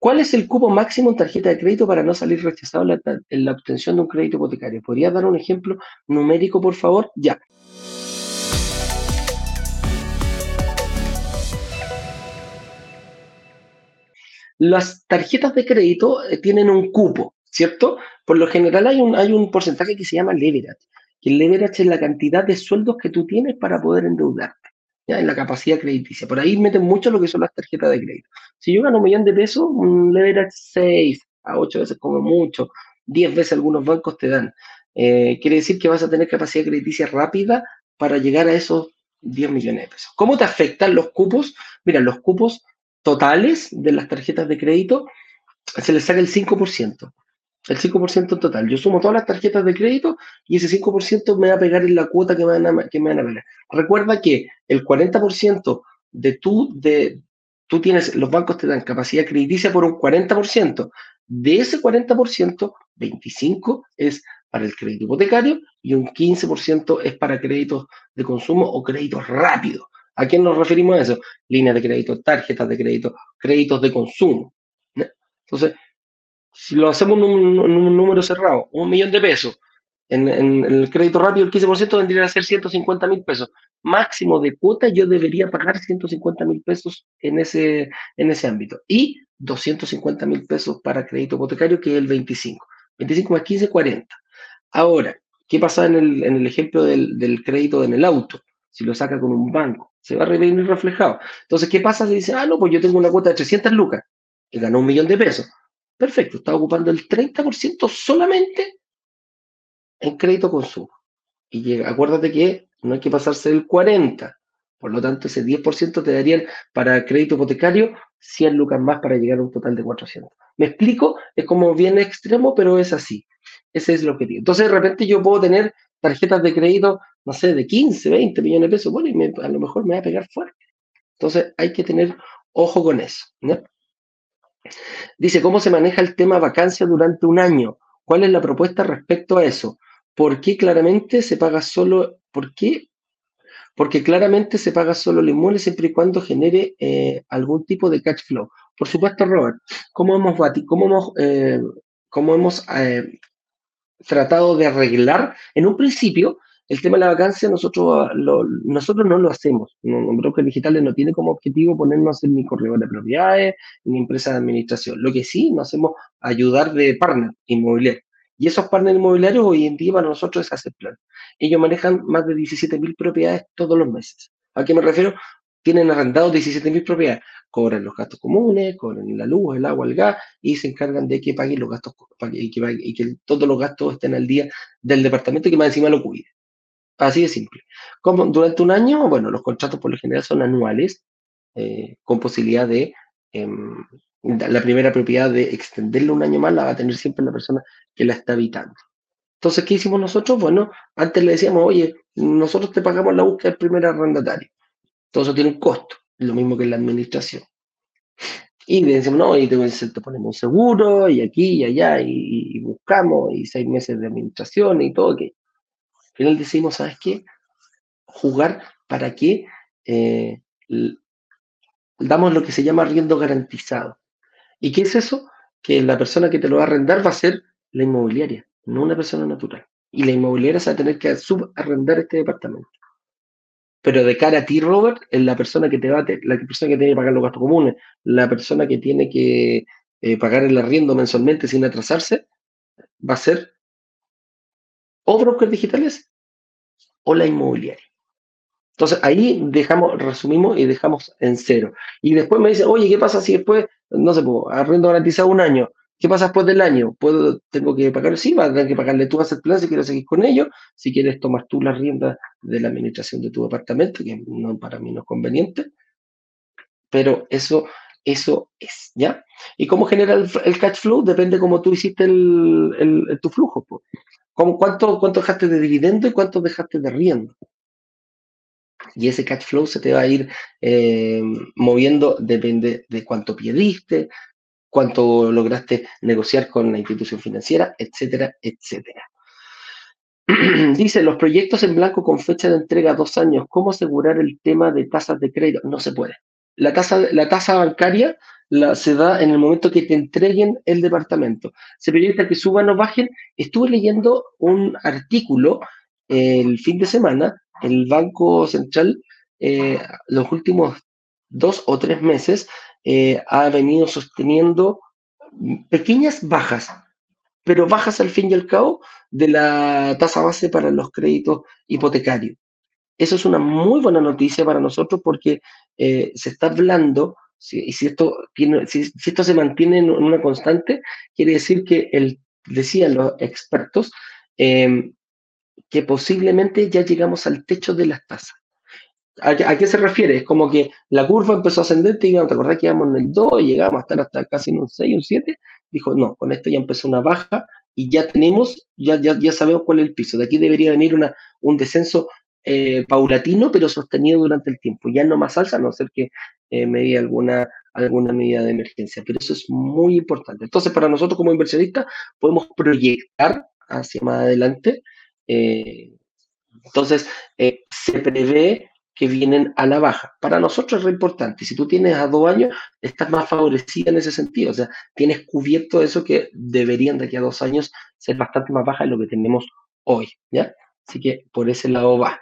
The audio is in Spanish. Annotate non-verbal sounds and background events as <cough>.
¿Cuál es el cupo máximo en tarjeta de crédito para no salir rechazado en la, obtención de un crédito hipotecario? ¿Podría dar un ejemplo numérico, por favor? Ya. Las tarjetas de crédito eh, tienen un cupo, ¿cierto? Por lo general hay un, hay un porcentaje que se llama leverage, que el leverage es la cantidad de sueldos que tú tienes para poder en la capacidad crediticia. Por ahí meten mucho lo que son las tarjetas de crédito. Si yo gano un millón de pesos, un leverage 6 a 8 veces como mucho, 10 veces algunos bancos te dan. Eh, quiere decir que vas a tener capacidad crediticia rápida para llegar a esos 10 millones de pesos. ¿Cómo te afectan los cupos? Mira, los cupos totales de las tarjetas de crédito se les saca el 5% el 5% total. Yo sumo todas las tarjetas de crédito y ese 5% me va a pegar en la cuota que me van a, que me van a. Recuerda que el 40% de tú, de, tú tienes, los bancos te dan capacidad crediticia por un 40%. De ese 40%, 25% es para el crédito hipotecario y un 15% es para créditos de consumo o créditos rápidos. ¿A quién nos referimos a eso? Líneas de crédito, tarjetas de crédito, créditos de consumo. Entonces, si lo hacemos en un, número cerrado, un millón de pesos, en, el crédito rápido el 15% vendría a ser 150 mil pesos. Máximo de cuota yo debería pagar 150 mil pesos en ese, en ese ámbito. Y 250 mil pesos para crédito hipotecario, que es el 25. 25 más 15, 40. Ahora, ¿qué pasa en el, en el ejemplo del, del, crédito en el auto? Si lo saca con un banco, se va a venir reflejado. Entonces, ¿qué pasa si dice, ah, no, pues yo tengo una cuota de 300 lucas, que ganó un millón de pesos? Perfecto, está ocupando el 30% solamente en crédito consumo. Y llega, acuérdate que no hay que pasarse del 40%. Por lo tanto, ese 10% te darían para crédito hipotecario 100 lucas más para llegar a un total de 400. ¿Me explico? Es como bien extremo, pero es así. Ese es el objetivo. Entonces, de repente yo puedo tener tarjetas de crédito, no sé, de 15, 20 millones de pesos. Bueno, y a lo mejor me va a pegar fuerte. Entonces, hay que tener ojo con eso. ¿no? Dice, ¿cómo se maneja el tema vacancia durante un año? ¿Cuál es la propuesta respecto a eso? ¿Por qué claramente se paga solo, por qué? Porque claramente se paga solo el inmueble siempre y cuando genere eh, algún tipo de cash flow. Por supuesto, Robert, ¿cómo hemos, cómo hemos, eh, cómo hemos eh, tratado de arreglar? En un principio, el tema de la vacancia nosotros, ah, nosotros no lo hacemos. No, Brokers Digitales no tiene como objetivo ponernos en ni corredor de propiedades ni empresa de administración. Lo que sí nos hacemos ayudar de partner inmobiliario. Y esos partners inmobiliarios hoy en día para nosotros es hacer plan. Ellos manejan más de 17.000 propiedades todos los meses. ¿A qué me refiero? Tienen arrendados 17.000 propiedades. Cobran los gastos comunes, cobran la luz, el agua, el gas y se encargan de que paguen los gastos y que, y que todos los gastos estén al día del departamento que más encima lo cuide. Así de simple. Como durante un año, bueno, los contratos por lo general son anuales, eh, con posibilidad de em, la primera propiedad de extenderlo un año más la va a tener siempre la persona que la está habitando. Entonces, ¿qué hicimos nosotros? Bueno, antes le decíamos, oye, nosotros te pagamos la búsqueda del primer arrendatario. Todo eso tiene un costo, lo mismo que en la administración. Y le decimos, no, y te, ponemos un seguro, y aquí y allá, y, buscamos, y seis meses de administración y todo, que final decimos, ¿sabes qué? Jugar para que eh, damos lo que se llama arriendo garantizado. ¿Y qué es eso? Que la persona que te lo va a arrendar va a ser la inmobiliaria, no una persona natural. Y la inmobiliaria se va a tener que subarrendar este departamento. Pero de cara a ti, Robert, es la persona que te va a, la persona que tiene que pagar los gastos comunes, la persona que tiene que eh, pagar el arriendo mensualmente sin atrasarse, va a ser o brokers digitales o la inmobiliaria. Entonces ahí dejamos, resumimos y dejamos en cero. Y después me dice, oye, ¿qué pasa si después, no sé, arriendo garantizado un año? ¿Qué pasa después del año? ¿Puedo, ¿Tengo que pagar? Sí, vas a tener que pagarle tú a hacer plan si quieres seguir con ellos. Si quieres, tomas tú la rienda de la administración de tu departamento, que no, para mí no es conveniente. Pero eso, eso es, ¿ya? ¿Y cómo genera el, cash flow? Depende cómo tú hiciste el, tu flujo. Pues cuánto, ¿Cuánto dejaste de dividendo y cuánto dejaste de riendo? Y ese cash flow se te va a ir eh, moviendo, depende de cuánto perdiste, cuánto lograste negociar con la institución financiera, etcétera, etcétera. <clears throat> Dice, los proyectos en blanco con fecha de entrega dos años, ¿cómo asegurar el tema de tasas de crédito? No se puede. La tasa, la tasa bancaria la, se da en el momento que te entreguen el departamento. Se proyecta que suban o bajen. Estuve leyendo un artículo el fin de semana, el Banco Central, eh, los últimos dos o tres meses, eh, ha venido sosteniendo pequeñas bajas, pero bajas al fin y al cabo de la tasa base para los créditos hipotecarios. Eso es una muy buena noticia para nosotros porque eh, se está hablando, si, si, esto tiene, si, esto se mantiene en una constante, quiere decir que, el, decían los expertos, em, que posiblemente ya llegamos al techo de las tasas. ¿A, qué se refiere? Es como que la curva empezó a ascender, te ¿te acordás que íbamos en el 2 y llegamos a estar hasta casi en un 6, un 7? Dijo, no, con esto ya empezó una baja y ya tenemos, ya, ya, ya sabemos cuál es el piso. De aquí debería venir una, un descenso eh, paulatino, pero sostenido durante el tiempo. Ya no más alza, a no ser que eh, me alguna, alguna medida de emergencia. Pero eso es muy importante. Entonces, para nosotros como inversionistas, podemos proyectar hacia más adelante. Eh, entonces, eh, se prevé que vienen a la baja. Para nosotros es re importante. Si tú tienes a dos años, estás más favorecida en ese sentido. O sea, tienes cubierto eso que deberían de aquí a dos años ser bastante más baja de lo que tenemos hoy. ¿ya? Así que por ese lado va.